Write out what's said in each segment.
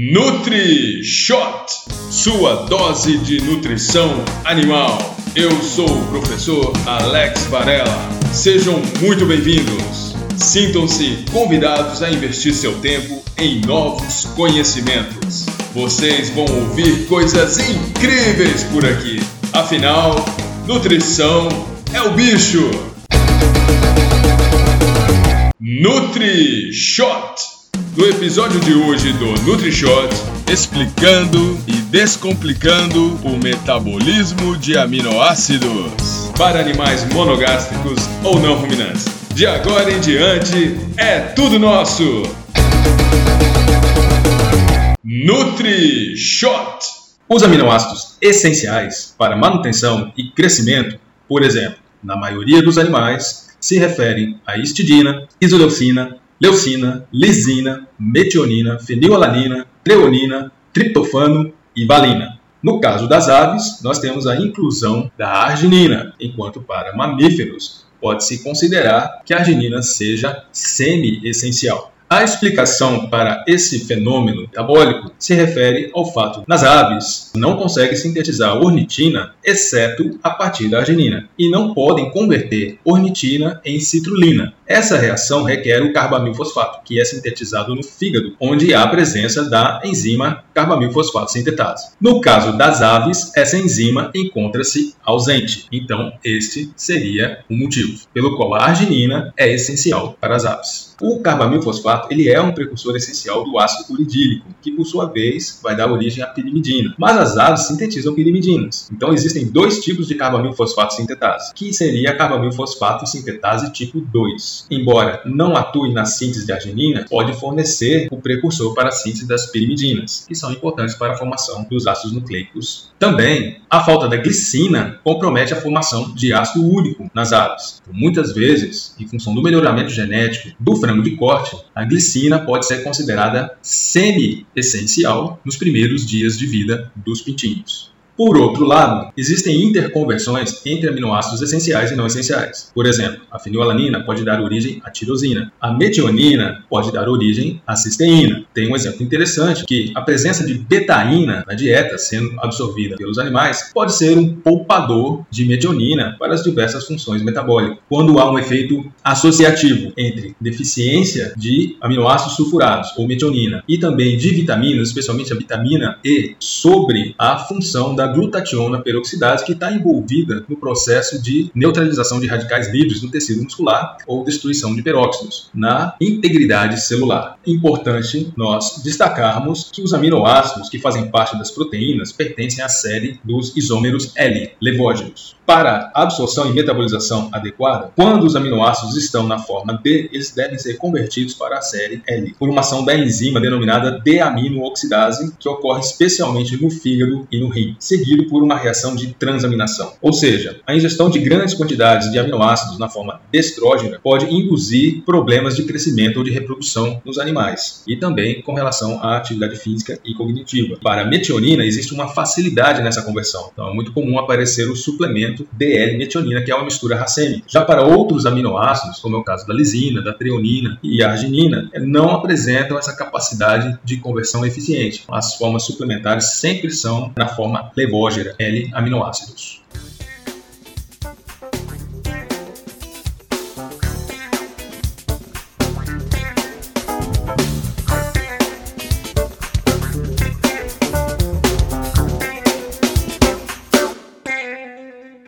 Nutri Shot, sua dose de nutrição animal. Eu sou o professor Alex Varela. Sejam muito bem-vindos. Sintam-se convidados a investir seu tempo em novos conhecimentos. Vocês vão ouvir coisas incríveis por aqui. Afinal, nutrição é o bicho. Nutri No episódio de hoje do NutriShot, explicando e descomplicando o metabolismo de aminoácidos para animais monogástricos ou não ruminantes. De agora em diante, é tudo nosso! NutriShot Os aminoácidos essenciais para manutenção e crescimento, por exemplo, na maioria dos animais, se referem a histidina, isoleucina, leucina, lisina, metionina, fenilalanina, treonina, triptofano e valina. No caso das aves, nós temos a inclusão da arginina, enquanto para mamíferos pode-se considerar que a arginina seja semi-essencial. A explicação para esse fenômeno metabólico se refere ao fato nas aves não conseguem sintetizar ornitina exceto a partir da arginina e não podem converter ornitina em citrulina. Essa reação requer o carbamilfosfato, que é sintetizado no fígado, onde há a presença da enzima carbamilfosfato sintetase. No caso das aves, essa enzima encontra-se ausente. Então, este seria o motivo pelo qual a arginina é essencial para as aves. O carbamilfosfato ele é um precursor essencial do ácido uridílico, que por sua vez vai dar origem à pirimidina. Mas as aves sintetizam pirimidinas. Então existem dois tipos de carbamilfosfato sintetase, que seria a carbamilfosfato sintetase tipo 2 embora não atue na síntese de arginina, pode fornecer o precursor para a síntese das pirimidinas, que são importantes para a formação dos ácidos nucleicos. Também, a falta da glicina compromete a formação de ácido úrico nas aves. Muitas vezes, em função do melhoramento genético do frango de corte, a glicina pode ser considerada semi-essencial nos primeiros dias de vida dos pintinhos. Por outro lado, existem interconversões entre aminoácidos essenciais e não essenciais. Por exemplo, a fenilalanina pode dar origem à tirosina. A metionina pode dar origem à cisteína. Tem um exemplo interessante que a presença de betaína na dieta sendo absorvida pelos animais pode ser um poupador de metionina para as diversas funções metabólicas. Quando há um efeito associativo entre deficiência de aminoácidos sulfurados ou metionina e também de vitaminas, especialmente a vitamina E, sobre a função da glutationa peroxidase, que está envolvida no processo de neutralização de radicais livres no tecido muscular ou destruição de peróxidos na integridade celular. Importante nós destacarmos que os aminoácidos que fazem parte das proteínas pertencem à série dos isômeros L, levógenos. Para absorção e metabolização adequada, quando os aminoácidos estão na forma D, eles devem ser convertidos para a série L, por uma ação da enzima denominada deaminooxidase, que ocorre especialmente no fígado e no rim. Se seguido por uma reação de transaminação. Ou seja, a ingestão de grandes quantidades de aminoácidos na forma destrógena pode induzir problemas de crescimento ou de reprodução nos animais, e também com relação à atividade física e cognitiva. Para a metionina, existe uma facilidade nessa conversão. Então, é muito comum aparecer o suplemento DL-metionina, que é uma mistura racêmica. Já para outros aminoácidos, como é o caso da lisina, da treonina e arginina, não apresentam essa capacidade de conversão eficiente. As formas suplementares sempre são na forma levógera, L-aminoácidos.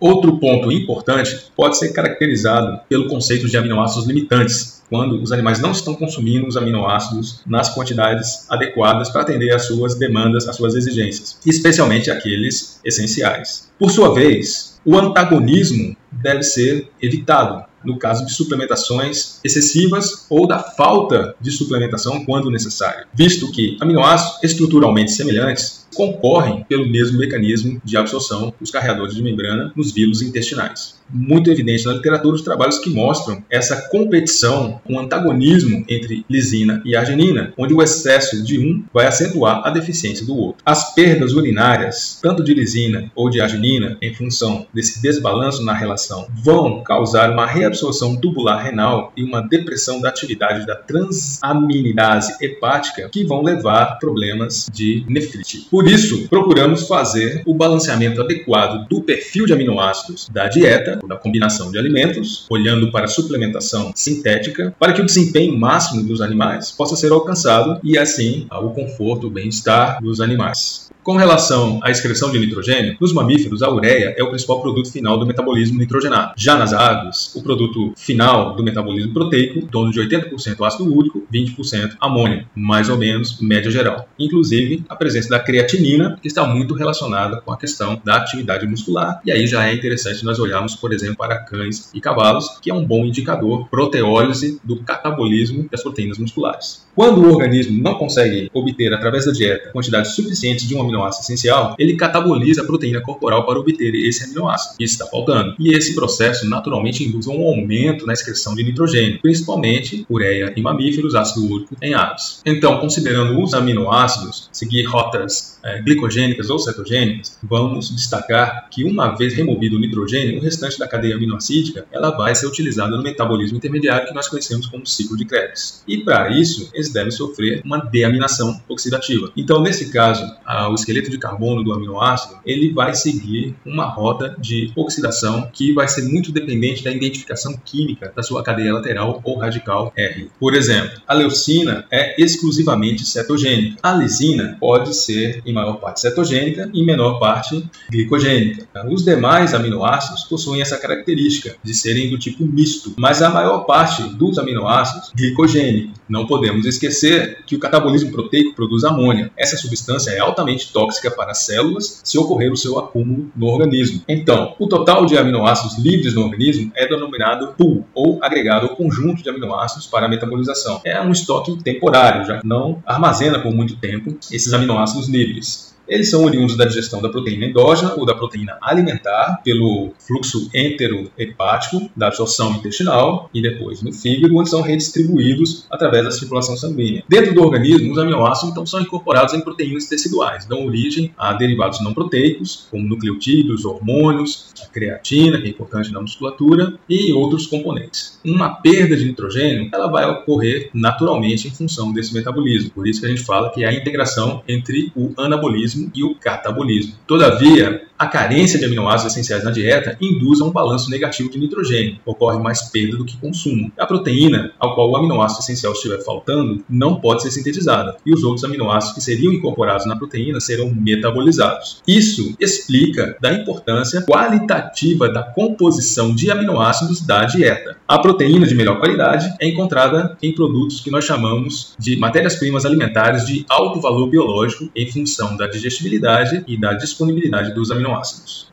Outro ponto importante pode ser caracterizado pelo conceito de aminoácidos limitantes, quando os animais não estão consumindo os aminoácidos nas quantidades adequadas para atender às suas demandas, às suas exigências, especialmente aqueles essenciais. Por sua vez, o antagonismo deve ser evitado no caso de suplementações excessivas ou da falta de suplementação quando necessário, visto que aminoácidos estruturalmente semelhantes concorrem pelo mesmo mecanismo de absorção dos carreadores de membrana nos vírus intestinais. Muito evidente na literatura os trabalhos que mostram essa competição, um antagonismo entre lisina e arginina, onde o excesso de um vai acentuar a deficiência do outro. As perdas urinárias, tanto de lisina ou de arginina, em função desse desbalanço na relação, vão causar uma reabsorção tubular renal e uma depressão da atividade da transaminidase hepática que vão levar problemas de nefrite. Por isso, procuramos fazer o balanceamento adequado do perfil de aminoácidos da dieta, da combinação de alimentos, olhando para a suplementação sintética, para que o desempenho máximo dos animais possa ser alcançado e assim o conforto, o bem-estar dos animais. Com relação à excreção de nitrogênio, nos mamíferos a ureia é o principal produto final do metabolismo nitrogenado. Já nas aves, o produto final do metabolismo proteico, em torno de 80% ácido úrico, 20% amônio, mais ou menos média geral. Inclusive, a presença da creatinina, que está muito relacionada com a questão da atividade muscular, e aí já é interessante nós olharmos, por exemplo, para cães e cavalos, que é um bom indicador proteólise do catabolismo das proteínas musculares. Quando o organismo não consegue obter através da dieta quantidades suficientes de um aminoácido essencial, ele cataboliza a proteína corporal para obter esse aminoácido que está faltando. E esse processo naturalmente induz um aumento na excreção de nitrogênio, principalmente ureia em mamíferos, ácido úrico em aves. Então, considerando os aminoácidos, seguir rotas é, glicogênicas ou cetogênicas, vamos destacar que uma vez removido o nitrogênio, o restante da cadeia aminoácidica ela vai ser utilizada no metabolismo intermediário que nós conhecemos como ciclo de Krebs. E para isso, eles devem sofrer uma deaminação oxidativa. Então, nesse caso, a, o esqueleto de carbono do aminoácido, ele vai seguir uma rota de oxidação que vai ser muito dependente da identificação química da sua cadeia lateral ou radical R. Por exemplo, a leucina é exclusivamente cetogênica. A lisina pode ser, em maior parte, cetogênica e em menor parte, glicogênica. Os demais aminoácidos possuem essa característica de serem do tipo misto, mas a maior parte dos aminoácidos glicogênico. Não podemos esquecer que o catabolismo proteico produz amônia. Essa substância é altamente tóxica para as células se ocorrer o seu acúmulo no organismo. Então, o total de aminoácidos livres no organismo é denominado pool, ou agregado ou conjunto de aminoácidos para a metabolização. É um estoque temporário, já não armazena por muito tempo esses aminoácidos livres. Eles são oriundos da digestão da proteína endógena ou da proteína alimentar pelo fluxo enterohepático da absorção intestinal e depois no fígado, onde são redistribuídos através da circulação sanguínea. Dentro do organismo, os aminoácidos então são incorporados em proteínas teciduais, dão origem a derivados não proteicos, como nucleotídeos, hormônios, a creatina, que é importante na musculatura, e outros componentes. Uma perda de nitrogênio ela vai ocorrer naturalmente em função desse metabolismo. Por isso que a gente fala que é a integração entre o anabolismo e o catabolismo. Todavia, a carência de aminoácidos essenciais na dieta induz a um balanço negativo de nitrogênio. Ocorre mais perda do que consumo. A proteína, ao qual o aminoácido essencial estiver faltando, não pode ser sintetizada, e os outros aminoácidos que seriam incorporados na proteína serão metabolizados. Isso explica da importância qualitativa da composição de aminoácidos da dieta. A proteína de melhor qualidade é encontrada em produtos que nós chamamos de matérias-primas alimentares de alto valor biológico em função da digestibilidade e da disponibilidade dos aminoácidos.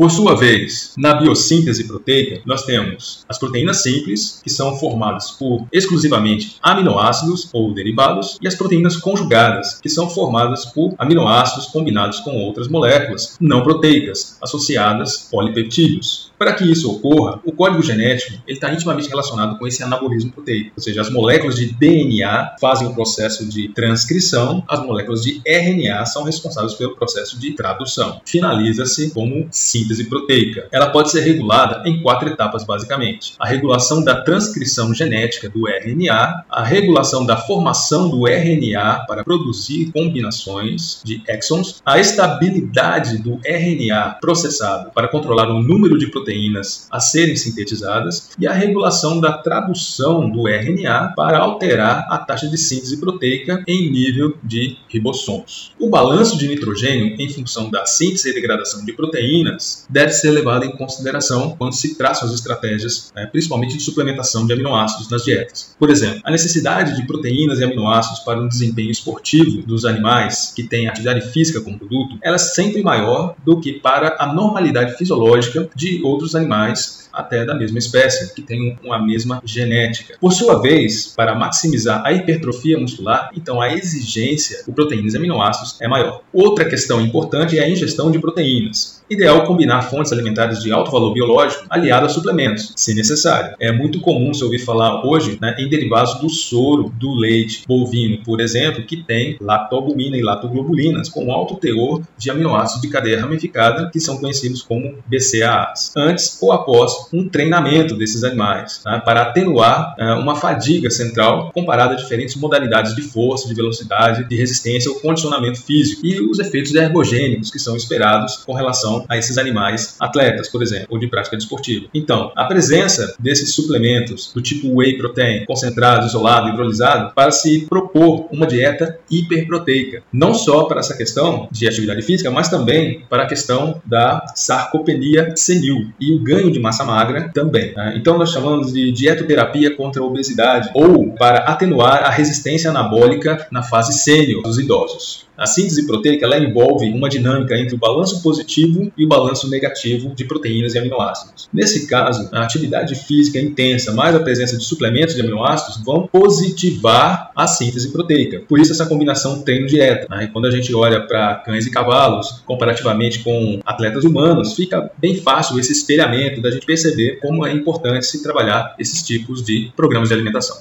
Por sua vez, na biossíntese proteica, nós temos as proteínas simples, que são formadas por exclusivamente aminoácidos ou derivados, e as proteínas conjugadas, que são formadas por aminoácidos combinados com outras moléculas não proteicas, associadas polipeptídeos. Para que isso ocorra, o código genético está intimamente relacionado com esse anabolismo proteico, ou seja, as moléculas de DNA fazem o processo de transcrição, as moléculas de RNA são responsáveis pelo processo de tradução. Finaliza-se como síntese proteica. Ela pode ser regulada em quatro etapas, basicamente: a regulação da transcrição genética do RNA, a regulação da formação do RNA para produzir combinações de exons, a estabilidade do RNA processado para controlar o número de proteínas proteínas a serem sintetizadas e a regulação da tradução do RNA para alterar a taxa de síntese proteica em nível de ribossomos. O balanço de nitrogênio em função da síntese e degradação de proteínas deve ser levado em consideração quando se traçam as estratégias, né, principalmente de suplementação de aminoácidos nas dietas. Por exemplo, a necessidade de proteínas e aminoácidos para um desempenho esportivo dos animais que têm atividade física como produto, ela é sempre maior do que para a normalidade fisiológica de outros animais até da mesma espécie, que tem uma mesma genética. Por sua vez, para maximizar a hipertrofia muscular, então a exigência por proteínas e aminoácidos é maior. Outra questão importante é a ingestão de proteínas. Ideal combinar fontes alimentares de alto valor biológico aliadas a suplementos, se necessário. É muito comum se ouvir falar hoje né, em derivados do soro, do leite bovino, por exemplo, que tem lactobumina e lactoglobulinas com alto teor de aminoácidos de cadeia ramificada, que são conhecidos como BCAAs, antes ou após um treinamento desses animais, né, para atenuar uh, uma fadiga central comparada a diferentes modalidades de força, de velocidade, de resistência ou condicionamento físico e os efeitos ergogênicos que são esperados com relação a esses animais atletas, por exemplo, ou de prática desportiva. Então, a presença desses suplementos do tipo whey protein, concentrado, isolado, hidrolisado, para se propor uma dieta hiperproteica, não só para essa questão de atividade física, mas também para a questão da sarcopenia senil e o ganho de massa magra também. Né? Então, nós chamamos de dietoterapia contra a obesidade ou para atenuar a resistência anabólica na fase sênior dos idosos. A síntese proteica ela envolve uma dinâmica entre o balanço positivo e o balanço negativo de proteínas e aminoácidos. Nesse caso, a atividade física intensa mais a presença de suplementos de aminoácidos vão positivar a síntese proteica. Por isso essa combinação treino-dieta. Né? quando a gente olha para cães e cavalos, comparativamente com atletas humanos, fica bem fácil esse espelhamento da gente perceber como é importante se trabalhar esses tipos de programas de alimentação.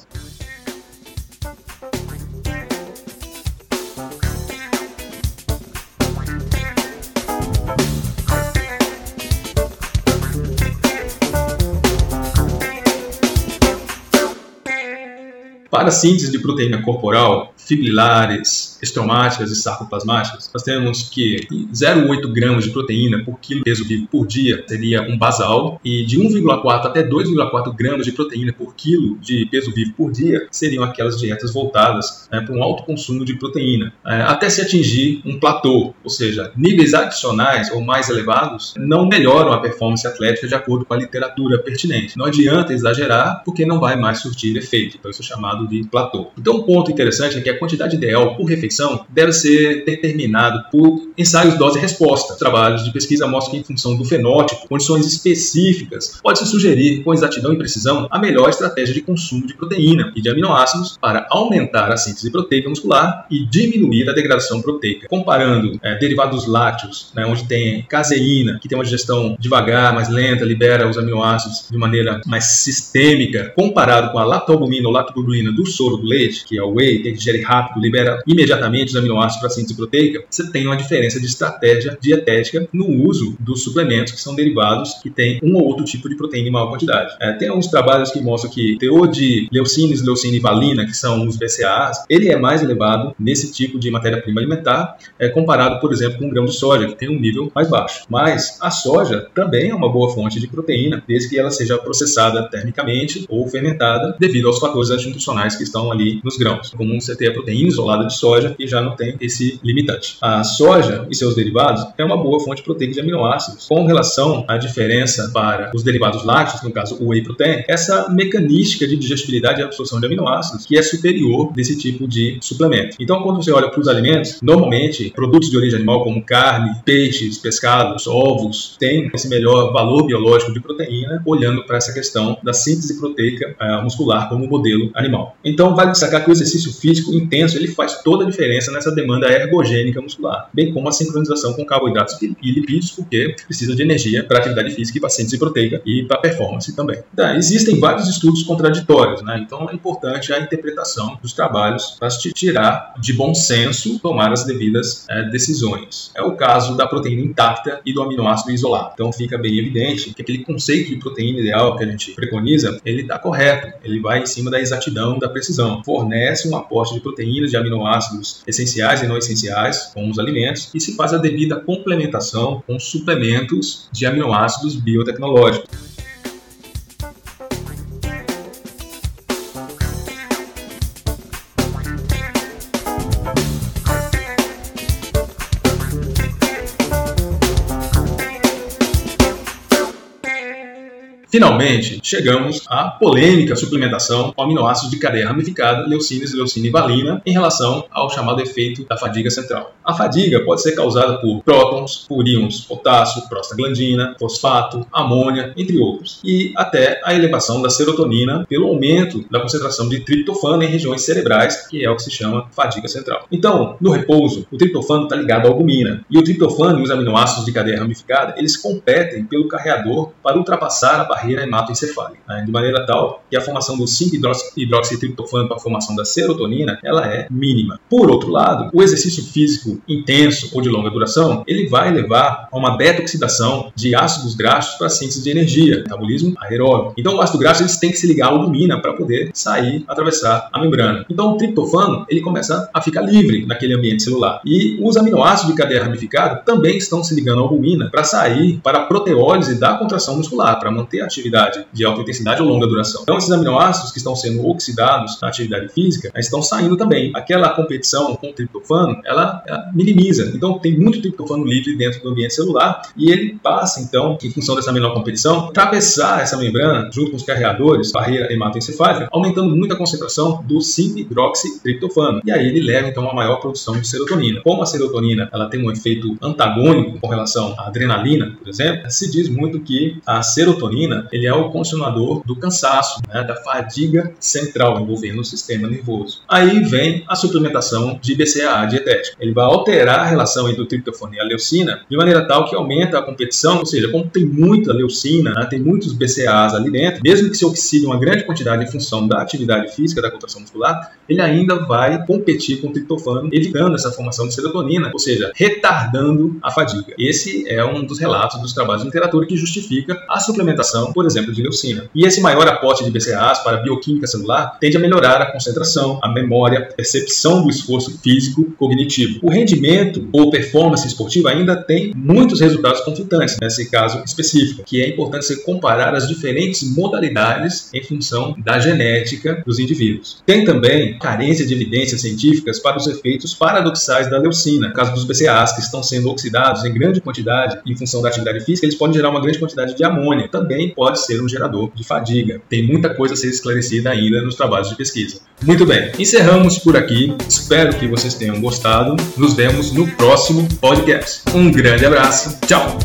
Para síntese de proteína corporal, fibrilares, estromáticas e sarcoplasmáticas, nós temos que 0,8 gramas de proteína por quilo peso vivo por dia seria um basal e de 1,4 até 2,4 gramas de proteína por quilo de peso vivo por dia seriam aquelas dietas voltadas né, para um alto consumo de proteína, é, até se atingir um platô, ou seja, níveis adicionais ou mais elevados não melhoram a performance atlética de acordo com a literatura pertinente. Não adianta exagerar porque não vai mais surtir efeito, então isso é chamado de platô. Então um ponto interessante é que a quantidade ideal por refeição deve ser determinado por ensaios dose-resposta. Trabalhos de pesquisa mostram que, em função do fenótipo, condições específicas, pode-se sugerir com exatidão e precisão a melhor estratégia de consumo de proteína e de aminoácidos para aumentar a síntese proteica muscular e diminuir a degradação proteica. Comparando é, derivados lácteos, né, onde tem caseína, que tem uma digestão devagar, mais lenta, libera os aminoácidos de maneira mais sistêmica, comparado com a lactobumina ou lactoglobulina do soro do leite, que é o whey, que digere rápido, libera imediatamente os aminoácidos para a síntese proteica, você tem uma diferença de estratégia dietética no uso dos suplementos que são derivados que têm um ou outro tipo de proteína em maior quantidade. É, tem alguns trabalhos que mostram que o teor de leucina, leucina e valina, que são os BCAAs, ele é mais elevado nesse tipo de matéria-prima alimentar, é, comparado, por exemplo, com o grão de soja, que tem um nível mais baixo. Mas a soja também é uma boa fonte de proteína, desde que ela seja processada termicamente ou fermentada, devido aos fatores antinutricionais que estão ali nos grãos. Como você ter a proteína isolada de soja e já não tem esse limitante. A soja e seus derivados é uma boa fonte proteica de aminoácidos. Com relação à diferença para os derivados lácteos, no caso o whey protein, essa mecanística de digestibilidade e absorção de aminoácidos que é superior desse tipo de suplemento. Então, quando você olha para os alimentos, normalmente produtos de origem animal como carne, peixes, pescados, ovos, têm esse melhor valor biológico de proteína, olhando para essa questão da síntese proteica uh, muscular como modelo animal. Então, vale destacar que o exercício físico intenso ele faz toda a diferença nessa demanda ergogênica muscular, bem como a sincronização com carboidratos e lipídios, porque precisa de energia para atividade física e para síntese proteica e para performance também. Então, existem vários estudos contraditórios, né? então é importante a interpretação dos trabalhos para te tirar de bom senso tomar as devidas é, decisões. É o caso da proteína intacta e do aminoácido isolado. Então fica bem evidente que aquele conceito de proteína ideal que a gente preconiza, ele está correto, ele vai em cima da exatidão, da precisão, fornece um aporte de proteínas, de aminoácidos essenciais e não essenciais, com os alimentos, e se faz a devida complementação com suplementos de aminoácidos biotecnológicos. Finalmente, chegamos à polêmica suplementação com aminoácidos de cadeia ramificada, leucina, leucina e valina, em relação ao chamado efeito da fadiga central. A fadiga pode ser causada por prótons, por íons potássio, prostaglandina, fosfato, amônia, entre outros, e até a elevação da serotonina pelo aumento da concentração de triptofano em regiões cerebrais, que é o que se chama fadiga central. Então, no repouso, o triptofano está ligado à albumina, e o triptofano e os aminoácidos de cadeia ramificada, eles competem pelo carreador para ultrapassar a barreira barreira hematoencefálica, né? de maneira tal que a formação do 5-hidroxitriptofano para a formação da serotonina ela é mínima. Por outro lado, o exercício físico intenso ou de longa duração ele vai levar a uma beta-oxidação de ácidos graxos para a síntese de energia, metabolismo aeróbio. Então, o ácido graxo eles têm que se ligar à albumina para poder sair, atravessar a membrana. Então, o triptofano ele começa a ficar livre naquele ambiente celular. E os aminoácidos de cadeia ramificada também estão se ligando à albumina para sair para a proteólise da contração muscular, para manter a atividade de alta intensidade ou longa duração. Então, esses aminoácidos que estão sendo oxidados na atividade física estão saindo também. Aquela competição com o triptofano, ela, ela minimiza. Então, tem muito triptofano livre dentro do ambiente celular e ele passa, então, em função dessa menor competição, atravessar essa membrana junto com os carreadores, barreira hematoencefálica, aumentando muito a concentração do 5-hidroxitriptofano. E aí ele leva, então, a maior produção de serotonina. Como a serotonina ela tem um efeito antagônico com relação à adrenalina, por exemplo, se diz muito que a serotonina ele é o continuador do cansaço, né, da fadiga central envolvendo o sistema nervoso. Aí vem a suplementação de BCAA dietético. Ele vai alterar a relação entre o triptofano e a leucina de maneira tal que aumenta a competição, ou seja, como tem muita leucina, né, tem muitos BCAAs ali dentro, mesmo que se oxide uma grande quantidade em função da atividade física, da contração muscular, ele ainda vai competir com o triptofano, evitando essa formação de serotonina, ou seja, retardando a fadiga. Esse é um dos relatos dos trabalhos de literatura que justifica a suplementação por exemplo, de leucina. E esse maior aporte de BCAAs para a bioquímica celular tende a melhorar a concentração, a memória, a percepção do esforço físico cognitivo. O rendimento ou performance esportiva ainda tem muitos resultados conflitantes nesse caso específico, que é importante você comparar as diferentes modalidades em função da genética dos indivíduos. Tem também carência de evidências científicas para os efeitos paradoxais da leucina. No caso dos BCAAs, que estão sendo oxidados em grande quantidade em função da atividade física, eles podem gerar uma grande quantidade de amônia. Também pode ser um gerador de fadiga. Tem muita coisa a ser esclarecida ainda nos trabalhos de pesquisa. Muito bem, encerramos por aqui. Espero que vocês tenham gostado. Nos vemos no próximo podcast. Um grande abraço. Tchau!